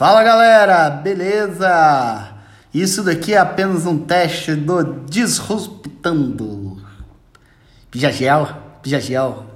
Fala galera, beleza? Isso daqui é apenas um teste do Disruptando. Pijagel, Pijagel.